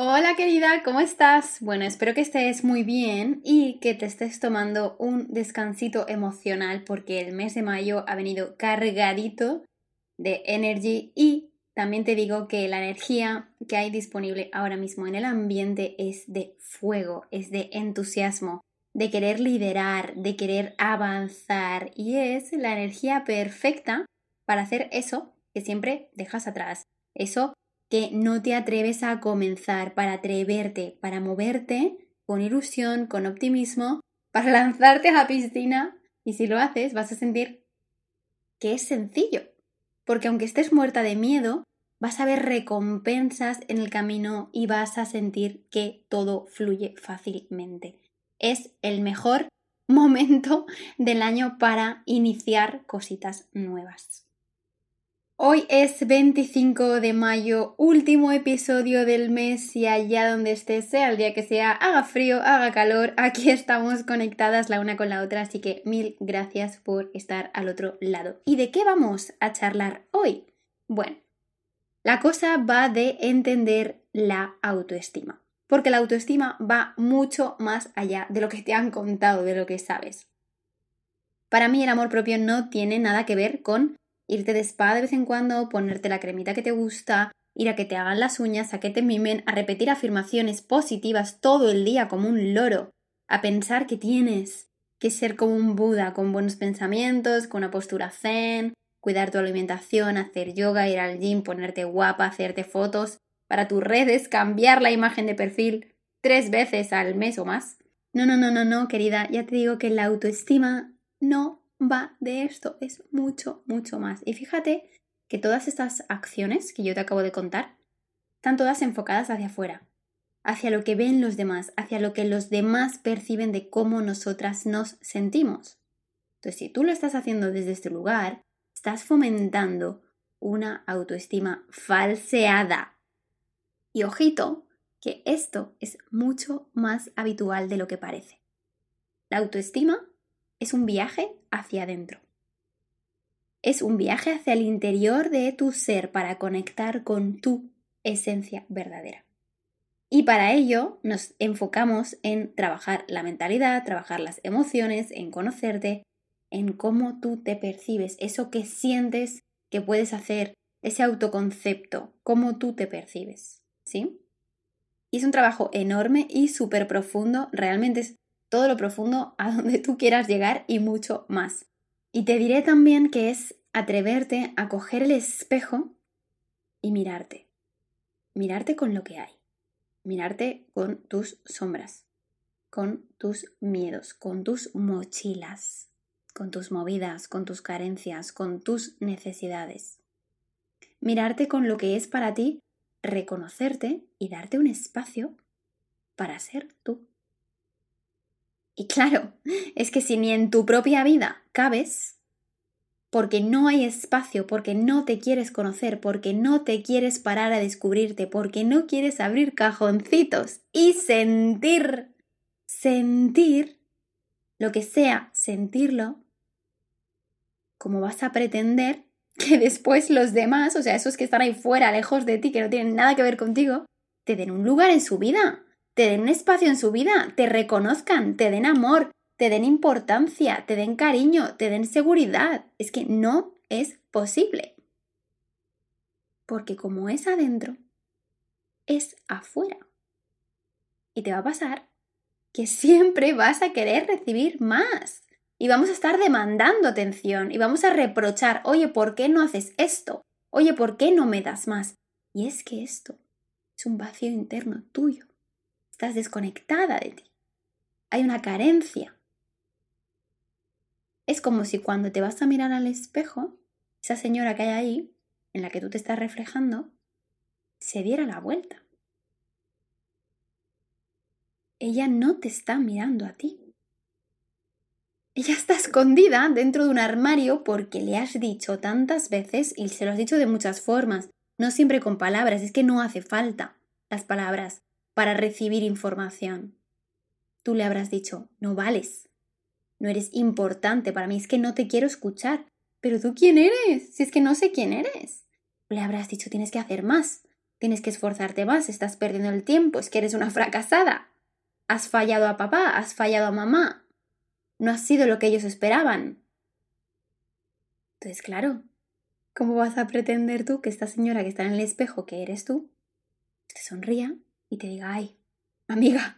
Hola querida, ¿cómo estás? Bueno, espero que estés muy bien y que te estés tomando un descansito emocional porque el mes de mayo ha venido cargadito de energy y también te digo que la energía que hay disponible ahora mismo en el ambiente es de fuego, es de entusiasmo, de querer liderar, de querer avanzar y es la energía perfecta para hacer eso que siempre dejas atrás, eso que no te atreves a comenzar, para atreverte, para moverte con ilusión, con optimismo, para lanzarte a la piscina y si lo haces vas a sentir que es sencillo, porque aunque estés muerta de miedo, vas a ver recompensas en el camino y vas a sentir que todo fluye fácilmente. Es el mejor momento del año para iniciar cositas nuevas. Hoy es 25 de mayo, último episodio del mes y allá donde estés, sea el día que sea, haga frío, haga calor, aquí estamos conectadas la una con la otra, así que mil gracias por estar al otro lado. ¿Y de qué vamos a charlar hoy? Bueno, la cosa va de entender la autoestima, porque la autoestima va mucho más allá de lo que te han contado, de lo que sabes. Para mí el amor propio no tiene nada que ver con irte de spa de vez en cuando, ponerte la cremita que te gusta, ir a que te hagan las uñas, a que te mimen, a repetir afirmaciones positivas todo el día como un loro, a pensar que tienes que ser como un Buda, con buenos pensamientos, con una postura zen, cuidar tu alimentación, hacer yoga, ir al gym, ponerte guapa, hacerte fotos para tus redes, cambiar la imagen de perfil tres veces al mes o más. No, no, no, no, no, querida, ya te digo que la autoestima no va de esto, es mucho, mucho más. Y fíjate que todas estas acciones que yo te acabo de contar están todas enfocadas hacia afuera, hacia lo que ven los demás, hacia lo que los demás perciben de cómo nosotras nos sentimos. Entonces, si tú lo estás haciendo desde este lugar, estás fomentando una autoestima falseada. Y ojito, que esto es mucho más habitual de lo que parece. La autoestima es un viaje hacia adentro. Es un viaje hacia el interior de tu ser para conectar con tu esencia verdadera. Y para ello nos enfocamos en trabajar la mentalidad, trabajar las emociones, en conocerte, en cómo tú te percibes, eso que sientes que puedes hacer, ese autoconcepto, cómo tú te percibes, ¿sí? Y es un trabajo enorme y súper profundo, realmente es todo lo profundo a donde tú quieras llegar y mucho más. Y te diré también que es atreverte a coger el espejo y mirarte. Mirarte con lo que hay. Mirarte con tus sombras, con tus miedos, con tus mochilas con tus movidas, con tus carencias, con tus necesidades. Mirarte con lo que es para ti, reconocerte y darte un espacio para ser tú. Y claro, es que si ni en tu propia vida cabes, porque no hay espacio, porque no te quieres conocer, porque no te quieres parar a descubrirte, porque no quieres abrir cajoncitos y sentir, sentir lo que sea, sentirlo, ¿cómo vas a pretender que después los demás, o sea, esos que están ahí fuera, lejos de ti, que no tienen nada que ver contigo, te den un lugar en su vida, te den espacio en su vida, te reconozcan, te den amor, te den importancia, te den cariño, te den seguridad. Es que no es posible. Porque como es adentro, es afuera. Y te va a pasar que siempre vas a querer recibir más y vamos a estar demandando atención y vamos a reprochar, oye, ¿por qué no haces esto? Oye, ¿por qué no me das más? Y es que esto es un vacío interno tuyo. Estás desconectada de ti. Hay una carencia. Es como si cuando te vas a mirar al espejo, esa señora que hay ahí, en la que tú te estás reflejando, se diera la vuelta. Ella no te está mirando a ti. Ella está escondida dentro de un armario porque le has dicho tantas veces y se lo has dicho de muchas formas, no siempre con palabras, es que no hace falta las palabras para recibir información. Tú le habrás dicho, no vales, no eres importante para mí, es que no te quiero escuchar. Pero tú quién eres, si es que no sé quién eres. Le habrás dicho, tienes que hacer más, tienes que esforzarte más, estás perdiendo el tiempo, es que eres una fracasada. Has fallado a papá, has fallado a mamá. No has sido lo que ellos esperaban. Entonces, claro, ¿cómo vas a pretender tú que esta señora que está en el espejo, que eres tú, te sonría y te diga, ay, amiga,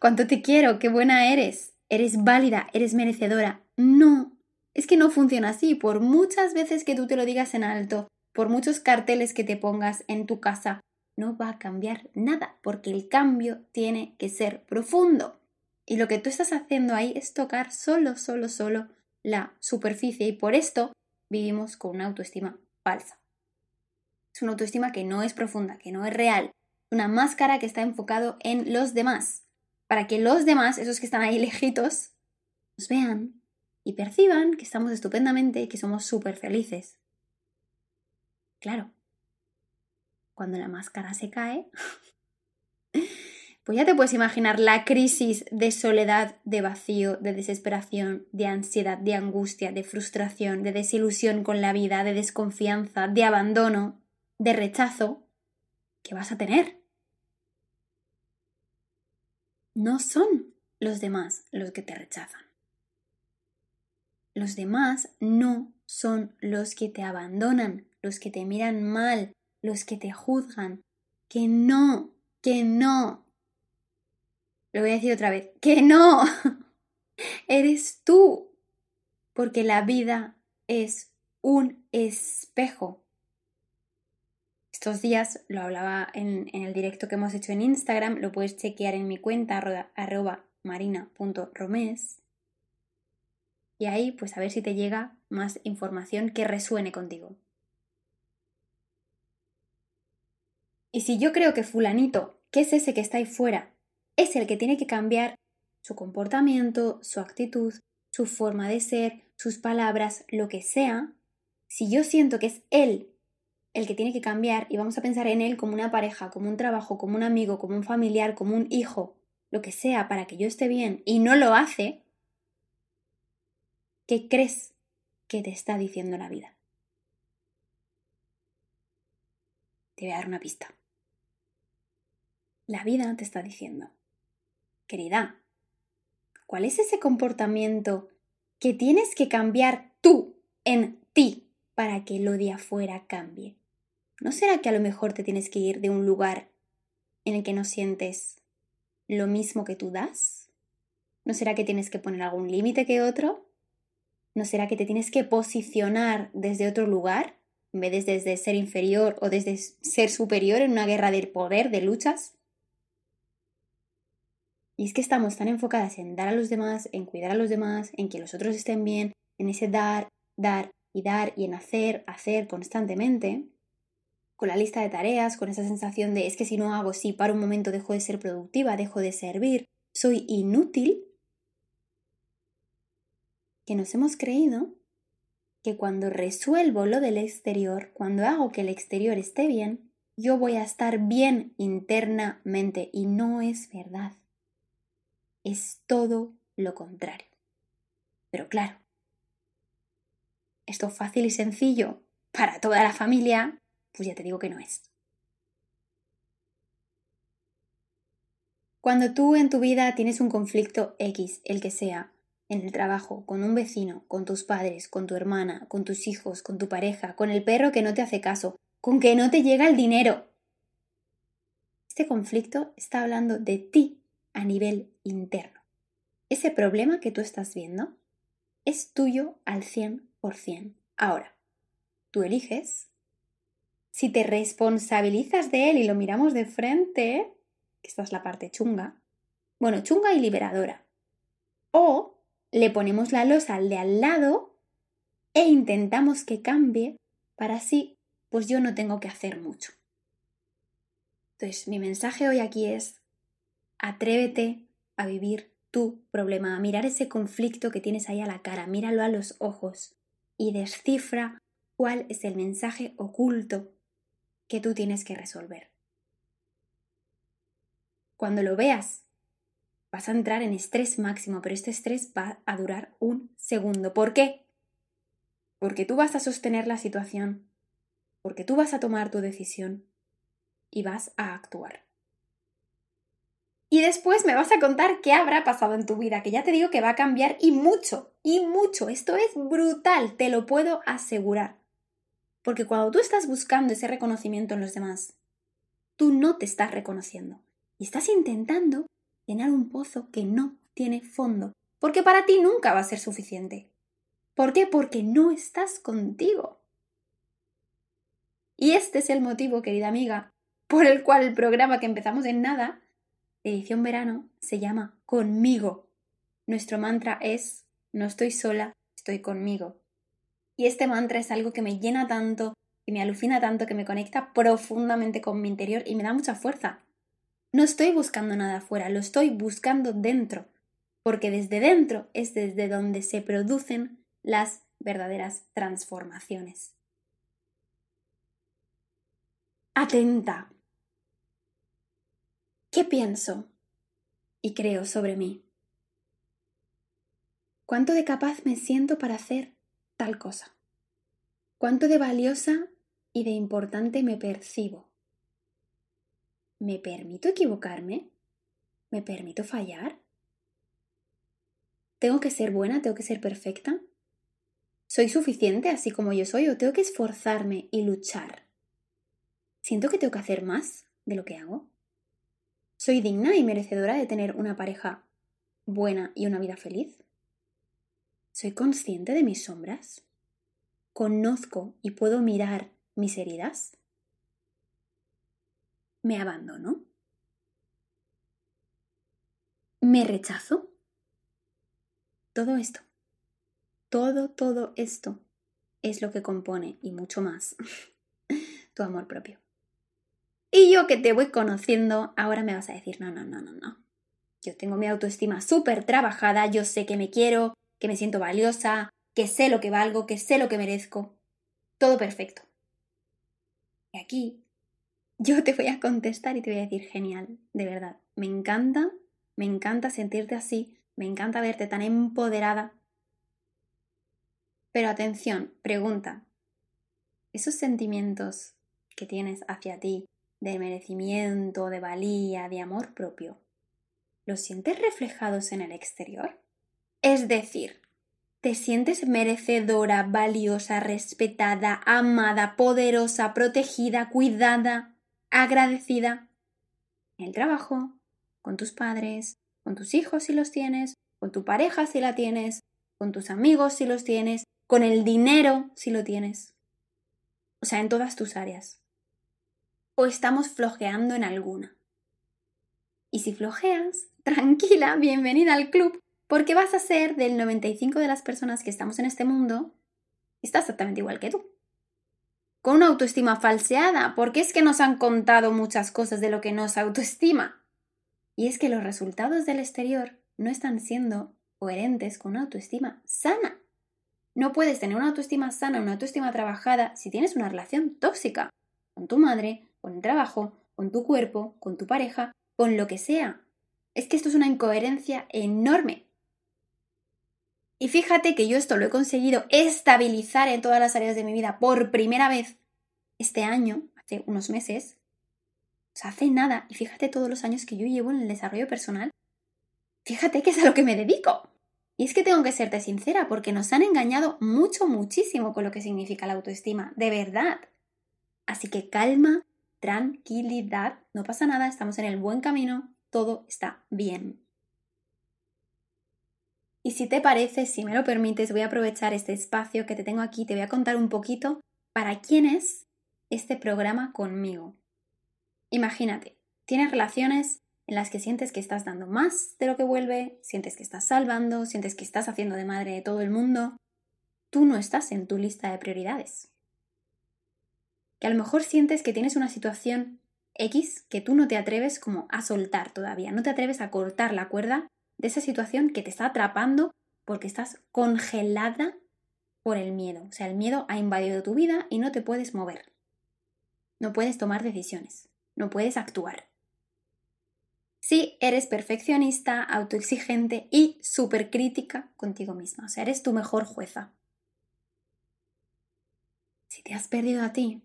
cuánto te quiero, qué buena eres, eres válida, eres merecedora? No, es que no funciona así. Por muchas veces que tú te lo digas en alto, por muchos carteles que te pongas en tu casa, no va a cambiar nada, porque el cambio tiene que ser profundo. Y lo que tú estás haciendo ahí es tocar solo, solo, solo la superficie y por esto vivimos con una autoestima falsa. Es una autoestima que no es profunda, que no es real, una máscara que está enfocado en los demás, para que los demás, esos que están ahí lejitos, nos vean y perciban que estamos estupendamente y que somos súper felices. Claro, cuando la máscara se cae, pues ya te puedes imaginar la crisis de soledad, de vacío, de desesperación, de ansiedad, de angustia, de frustración, de desilusión con la vida, de desconfianza, de abandono, de rechazo que vas a tener. No son los demás los que te rechazan. Los demás no son los que te abandonan, los que te miran mal, los que te juzgan. Que no, que no. Lo voy a decir otra vez, que no. Eres tú. Porque la vida es un espejo. Estos días lo hablaba en, el directo que hemos hecho en Instagram, lo puedes chequear en mi cuenta arroba marina.romes y ahí pues a ver si te llega más información que resuene contigo. Y si yo creo que fulanito, que es ese que está ahí fuera, es el que tiene que cambiar su comportamiento, su actitud, su forma de ser, sus palabras, lo que sea, si yo siento que es él el que tiene que cambiar y vamos a pensar en él como una pareja, como un trabajo, como un amigo, como un familiar, como un hijo, lo que sea para que yo esté bien y no lo hace, ¿qué crees que te está diciendo la vida? Te voy a dar una pista. La vida te está diciendo, querida, ¿cuál es ese comportamiento que tienes que cambiar tú en ti para que lo de afuera cambie? ¿No será que a lo mejor te tienes que ir de un lugar en el que no sientes lo mismo que tú das? ¿No será que tienes que poner algún límite que otro? ¿No será que te tienes que posicionar desde otro lugar en vez de desde ser inferior o desde ser superior en una guerra del poder, de luchas? Y es que estamos tan enfocadas en dar a los demás, en cuidar a los demás, en que los otros estén bien, en ese dar, dar y dar y en hacer, hacer constantemente, con la lista de tareas, con esa sensación de es que si no hago, si para un momento dejo de ser productiva, dejo de servir, soy inútil, que nos hemos creído que cuando resuelvo lo del exterior, cuando hago que el exterior esté bien, yo voy a estar bien internamente y no es verdad es todo lo contrario. Pero claro, esto fácil y sencillo para toda la familia, pues ya te digo que no es. Cuando tú en tu vida tienes un conflicto X, el que sea, en el trabajo, con un vecino, con tus padres, con tu hermana, con tus hijos, con tu pareja, con el perro que no te hace caso, con que no te llega el dinero. Este conflicto está hablando de ti a nivel interno. Ese problema que tú estás viendo es tuyo al 100%. Ahora, tú eliges si te responsabilizas de él y lo miramos de frente, esta es la parte chunga, bueno, chunga y liberadora, o le ponemos la losa al de al lado e intentamos que cambie para así, pues yo no tengo que hacer mucho. Entonces, mi mensaje hoy aquí es, Atrévete a vivir tu problema, a mirar ese conflicto que tienes ahí a la cara, míralo a los ojos y descifra cuál es el mensaje oculto que tú tienes que resolver. Cuando lo veas, vas a entrar en estrés máximo, pero este estrés va a durar un segundo. ¿Por qué? Porque tú vas a sostener la situación, porque tú vas a tomar tu decisión, y vas a actuar. Y después me vas a contar qué habrá pasado en tu vida, que ya te digo que va a cambiar y mucho, y mucho. Esto es brutal, te lo puedo asegurar. Porque cuando tú estás buscando ese reconocimiento en los demás, tú no te estás reconociendo y estás intentando llenar un pozo que no tiene fondo, porque para ti nunca va a ser suficiente. ¿Por qué? Porque no estás contigo. Y este es el motivo, querida amiga, por el cual el programa que empezamos en nada edición verano se llama Conmigo. Nuestro mantra es No estoy sola, estoy conmigo. Y este mantra es algo que me llena tanto, que me alucina tanto, que me conecta profundamente con mi interior y me da mucha fuerza. No estoy buscando nada afuera, lo estoy buscando dentro, porque desde dentro es desde donde se producen las verdaderas transformaciones. Atenta, ¿Qué pienso y creo sobre mí? ¿Cuánto de capaz me siento para hacer tal cosa? ¿Cuánto de valiosa y de importante me percibo? ¿Me permito equivocarme? ¿Me permito fallar? ¿Tengo que ser buena? ¿Tengo que ser perfecta? ¿Soy suficiente así como yo soy o tengo que esforzarme y luchar? ¿Siento que tengo que hacer más de lo que hago? ¿Soy digna y merecedora de tener una pareja buena y una vida feliz? ¿Soy consciente de mis sombras? ¿Conozco y puedo mirar mis heridas? ¿Me abandono? ¿Me rechazo? Todo esto, todo, todo esto es lo que compone y mucho más tu amor propio. Y yo que te voy conociendo, ahora me vas a decir, no, no, no, no, no. Yo tengo mi autoestima súper trabajada, yo sé que me quiero, que me siento valiosa, que sé lo que valgo, que sé lo que merezco. Todo perfecto. Y aquí yo te voy a contestar y te voy a decir, genial, de verdad, me encanta, me encanta sentirte así, me encanta verte tan empoderada. Pero atención, pregunta, ¿esos sentimientos que tienes hacia ti de merecimiento, de valía, de amor propio, ¿los sientes reflejados en el exterior? Es decir, ¿te sientes merecedora, valiosa, respetada, amada, poderosa, protegida, cuidada, agradecida? En el trabajo, con tus padres, con tus hijos si los tienes, con tu pareja si la tienes, con tus amigos si los tienes, con el dinero si lo tienes. O sea, en todas tus áreas o estamos flojeando en alguna. Y si flojeas, tranquila, bienvenida al club, porque vas a ser del 95 de las personas que estamos en este mundo, está exactamente igual que tú. Con una autoestima falseada, porque es que nos han contado muchas cosas de lo que nos autoestima. Y es que los resultados del exterior no están siendo coherentes con una autoestima sana. No puedes tener una autoestima sana, una autoestima trabajada si tienes una relación tóxica con tu madre, con el trabajo, con tu cuerpo, con tu pareja, con lo que sea. Es que esto es una incoherencia enorme. Y fíjate que yo esto lo he conseguido estabilizar en todas las áreas de mi vida por primera vez este año, hace unos meses. O sea, hace nada. Y fíjate todos los años que yo llevo en el desarrollo personal. Fíjate que es a lo que me dedico. Y es que tengo que serte sincera porque nos han engañado mucho, muchísimo con lo que significa la autoestima. De verdad. Así que calma, tranquilidad, no pasa nada, estamos en el buen camino, todo está bien. Y si te parece, si me lo permites, voy a aprovechar este espacio que te tengo aquí, te voy a contar un poquito para quién es este programa conmigo. Imagínate, tienes relaciones en las que sientes que estás dando más de lo que vuelve, sientes que estás salvando, sientes que estás haciendo de madre de todo el mundo. Tú no estás en tu lista de prioridades que a lo mejor sientes que tienes una situación X que tú no te atreves como a soltar todavía, no te atreves a cortar la cuerda de esa situación que te está atrapando porque estás congelada por el miedo. O sea, el miedo ha invadido tu vida y no te puedes mover. No puedes tomar decisiones, no puedes actuar. Si eres perfeccionista, autoexigente y supercrítica contigo misma, o sea, eres tu mejor jueza. Si te has perdido a ti,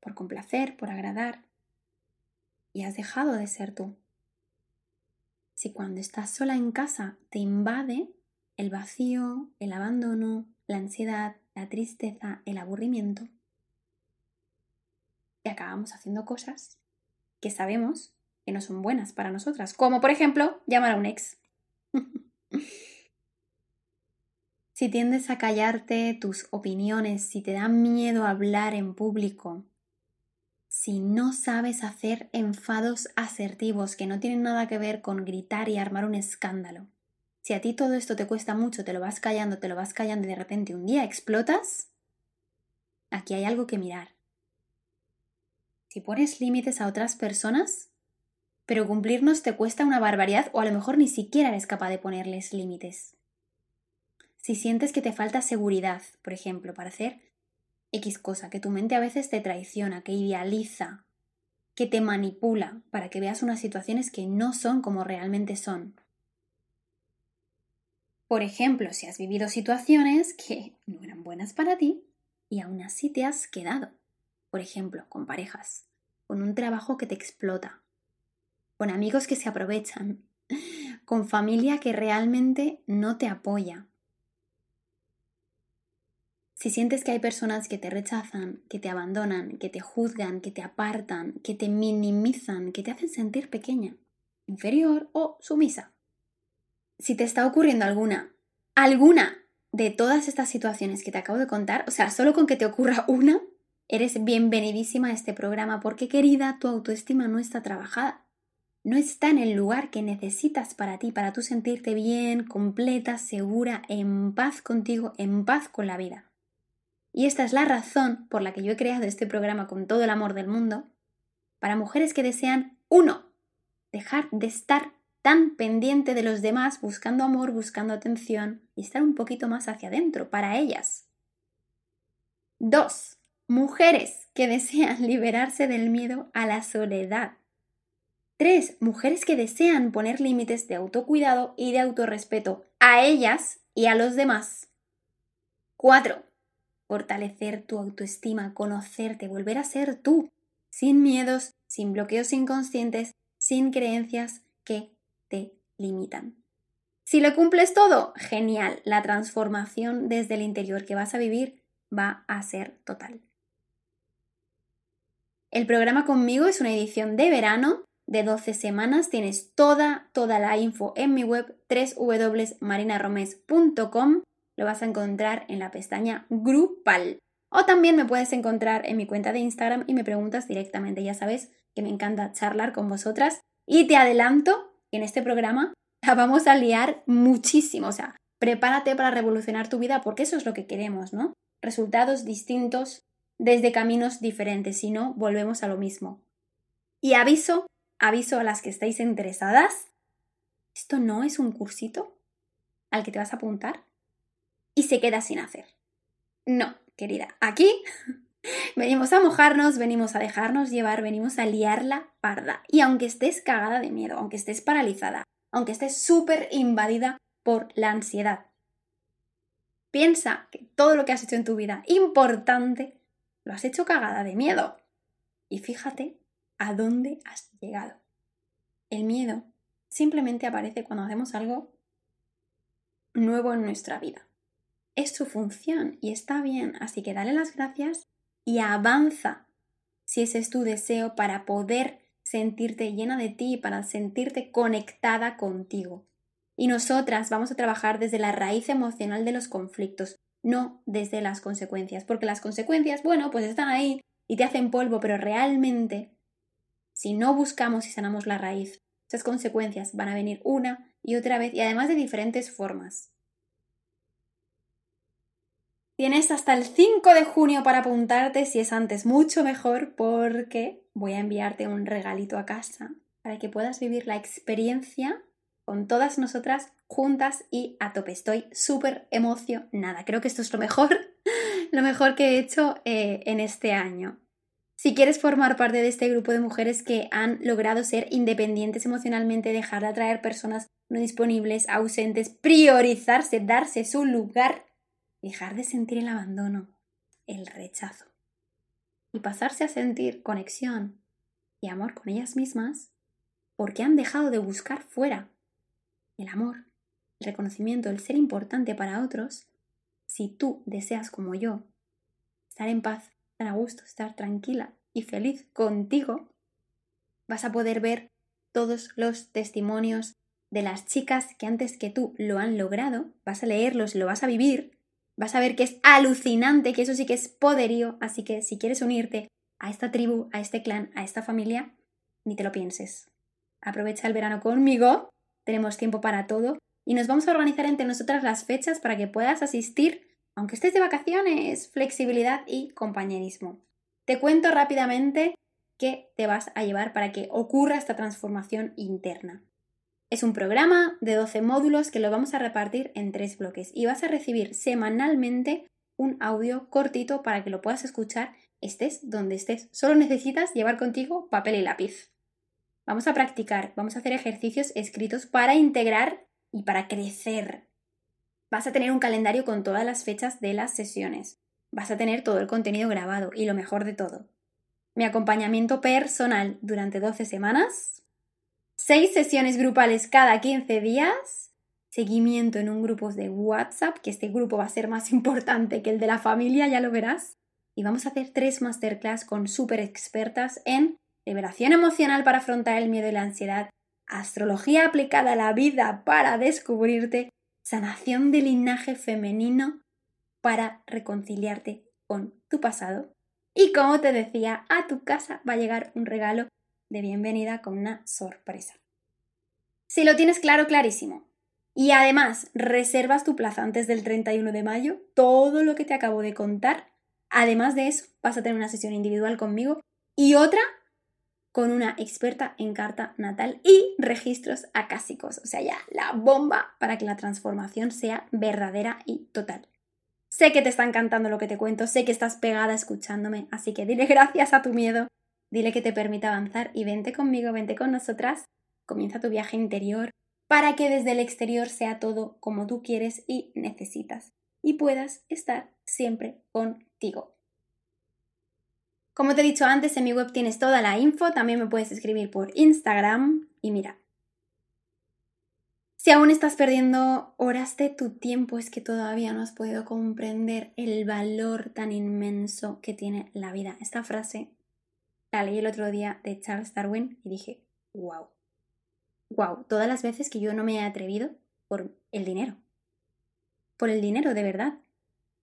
por complacer, por agradar, y has dejado de ser tú. Si cuando estás sola en casa te invade el vacío, el abandono, la ansiedad, la tristeza, el aburrimiento, y acabamos haciendo cosas que sabemos que no son buenas para nosotras, como por ejemplo llamar a un ex. si tiendes a callarte tus opiniones, si te da miedo hablar en público, si no sabes hacer enfados asertivos que no tienen nada que ver con gritar y armar un escándalo, si a ti todo esto te cuesta mucho, te lo vas callando, te lo vas callando y de repente un día explotas, aquí hay algo que mirar. Si pones límites a otras personas, pero cumplirnos te cuesta una barbaridad o a lo mejor ni siquiera eres capaz de ponerles límites. Si sientes que te falta seguridad, por ejemplo, para hacer X cosa, que tu mente a veces te traiciona, que idealiza, que te manipula para que veas unas situaciones que no son como realmente son. Por ejemplo, si has vivido situaciones que no eran buenas para ti y aún así te has quedado. Por ejemplo, con parejas, con un trabajo que te explota, con amigos que se aprovechan, con familia que realmente no te apoya, si sientes que hay personas que te rechazan, que te abandonan, que te juzgan, que te apartan, que te minimizan, que te hacen sentir pequeña, inferior o sumisa. Si te está ocurriendo alguna, alguna de todas estas situaciones que te acabo de contar, o sea, solo con que te ocurra una, eres bienvenidísima a este programa porque querida, tu autoestima no está trabajada. No está en el lugar que necesitas para ti, para tú sentirte bien, completa, segura, en paz contigo, en paz con la vida. Y esta es la razón por la que yo he creado este programa con todo el amor del mundo, para mujeres que desean, uno, dejar de estar tan pendiente de los demás, buscando amor, buscando atención, y estar un poquito más hacia adentro, para ellas. Dos, mujeres que desean liberarse del miedo a la soledad. Tres, mujeres que desean poner límites de autocuidado y de autorrespeto a ellas y a los demás. Cuatro, fortalecer tu autoestima, conocerte, volver a ser tú, sin miedos, sin bloqueos inconscientes, sin creencias que te limitan. Si lo cumples todo, genial, la transformación desde el interior que vas a vivir va a ser total. El programa conmigo es una edición de verano de 12 semanas. Tienes toda, toda la info en mi web www.marinaromes.com lo vas a encontrar en la pestaña Grupal. O también me puedes encontrar en mi cuenta de Instagram y me preguntas directamente. Ya sabes que me encanta charlar con vosotras. Y te adelanto que en este programa la vamos a liar muchísimo. O sea, prepárate para revolucionar tu vida porque eso es lo que queremos, ¿no? Resultados distintos desde caminos diferentes. Si no, volvemos a lo mismo. Y aviso, aviso a las que estáis interesadas. Esto no es un cursito al que te vas a apuntar y se queda sin hacer. No, querida, aquí venimos a mojarnos, venimos a dejarnos llevar, venimos a liarla parda. Y aunque estés cagada de miedo, aunque estés paralizada, aunque estés súper invadida por la ansiedad, piensa que todo lo que has hecho en tu vida importante lo has hecho cagada de miedo. Y fíjate a dónde has llegado. El miedo simplemente aparece cuando hacemos algo nuevo en nuestra vida es su función y está bien, así que dale las gracias y avanza si ese es tu deseo para poder sentirte llena de ti, para sentirte conectada contigo. Y nosotras vamos a trabajar desde la raíz emocional de los conflictos, no desde las consecuencias, porque las consecuencias, bueno, pues están ahí y te hacen polvo, pero realmente, si no buscamos y sanamos la raíz, esas consecuencias van a venir una y otra vez y además de diferentes formas. Tienes hasta el 5 de junio para apuntarte, si es antes mucho mejor, porque voy a enviarte un regalito a casa para que puedas vivir la experiencia con todas nosotras juntas y a tope. Estoy súper emocionada. Creo que esto es lo mejor, lo mejor que he hecho eh, en este año. Si quieres formar parte de este grupo de mujeres que han logrado ser independientes emocionalmente, dejar de atraer personas no disponibles, ausentes, priorizarse, darse su lugar dejar de sentir el abandono, el rechazo y pasarse a sentir conexión, y amor con ellas mismas porque han dejado de buscar fuera el amor, el reconocimiento, el ser importante para otros, si tú deseas como yo estar en paz, estar a gusto, estar tranquila y feliz contigo, vas a poder ver todos los testimonios de las chicas que antes que tú lo han logrado, vas a leerlos, lo vas a vivir, vas a ver que es alucinante, que eso sí que es poderío, así que si quieres unirte a esta tribu, a este clan, a esta familia, ni te lo pienses. Aprovecha el verano conmigo, tenemos tiempo para todo y nos vamos a organizar entre nosotras las fechas para que puedas asistir, aunque estés de vacaciones, flexibilidad y compañerismo. Te cuento rápidamente qué te vas a llevar para que ocurra esta transformación interna. Es un programa de 12 módulos que lo vamos a repartir en tres bloques y vas a recibir semanalmente un audio cortito para que lo puedas escuchar estés donde estés. Solo necesitas llevar contigo papel y lápiz. Vamos a practicar, vamos a hacer ejercicios escritos para integrar y para crecer. Vas a tener un calendario con todas las fechas de las sesiones. Vas a tener todo el contenido grabado y lo mejor de todo. Mi acompañamiento personal durante 12 semanas. 6 sesiones grupales cada 15 días. Seguimiento en un grupo de WhatsApp, que este grupo va a ser más importante que el de la familia, ya lo verás. Y vamos a hacer tres masterclass con súper expertas en liberación emocional para afrontar el miedo y la ansiedad, astrología aplicada a la vida para descubrirte, sanación del linaje femenino para reconciliarte con tu pasado. Y como te decía, a tu casa va a llegar un regalo de bienvenida con una sorpresa. Si lo tienes claro, clarísimo. Y además reservas tu plaza antes del 31 de mayo, todo lo que te acabo de contar. Además de eso, vas a tener una sesión individual conmigo y otra con una experta en carta natal y registros acásicos, o sea, ya la bomba para que la transformación sea verdadera y total. Sé que te está encantando lo que te cuento, sé que estás pegada escuchándome, así que dile gracias a tu miedo, dile que te permita avanzar y vente conmigo, vente con nosotras, comienza tu viaje interior para que desde el exterior sea todo como tú quieres y necesitas y puedas estar siempre contigo. Como te he dicho antes, en mi web tienes toda la info, también me puedes escribir por Instagram y mira. Si aún estás perdiendo horas de tu tiempo, es que todavía no has podido comprender el valor tan inmenso que tiene la vida. Esta frase leí el otro día de Charles Darwin y dije, wow, wow, todas las veces que yo no me he atrevido por el dinero. Por el dinero, de verdad.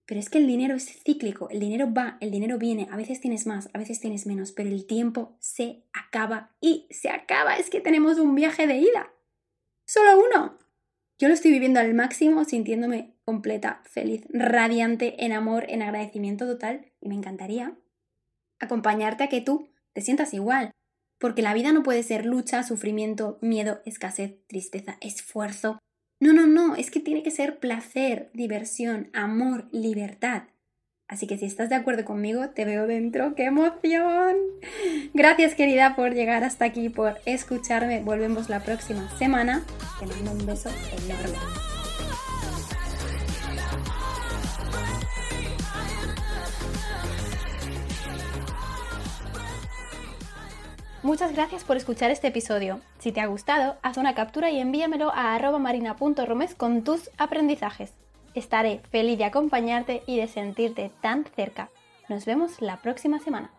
Pero es que el dinero es cíclico, el dinero va, el dinero viene, a veces tienes más, a veces tienes menos, pero el tiempo se acaba y se acaba. Es que tenemos un viaje de ida. Solo uno. Yo lo estoy viviendo al máximo, sintiéndome completa, feliz, radiante, en amor, en agradecimiento total y me encantaría acompañarte a que tú te sientas igual. Porque la vida no puede ser lucha, sufrimiento, miedo, escasez, tristeza, esfuerzo, no, no, no, es que tiene que ser placer, diversión, amor, libertad. Así que si estás de acuerdo conmigo, te veo dentro. ¡Qué emoción! Gracias querida por llegar hasta aquí, por escucharme. Volvemos la próxima semana. Te mando un beso enorme. Muchas gracias por escuchar este episodio. Si te ha gustado, haz una captura y envíamelo a marina.romes con tus aprendizajes. Estaré feliz de acompañarte y de sentirte tan cerca. Nos vemos la próxima semana.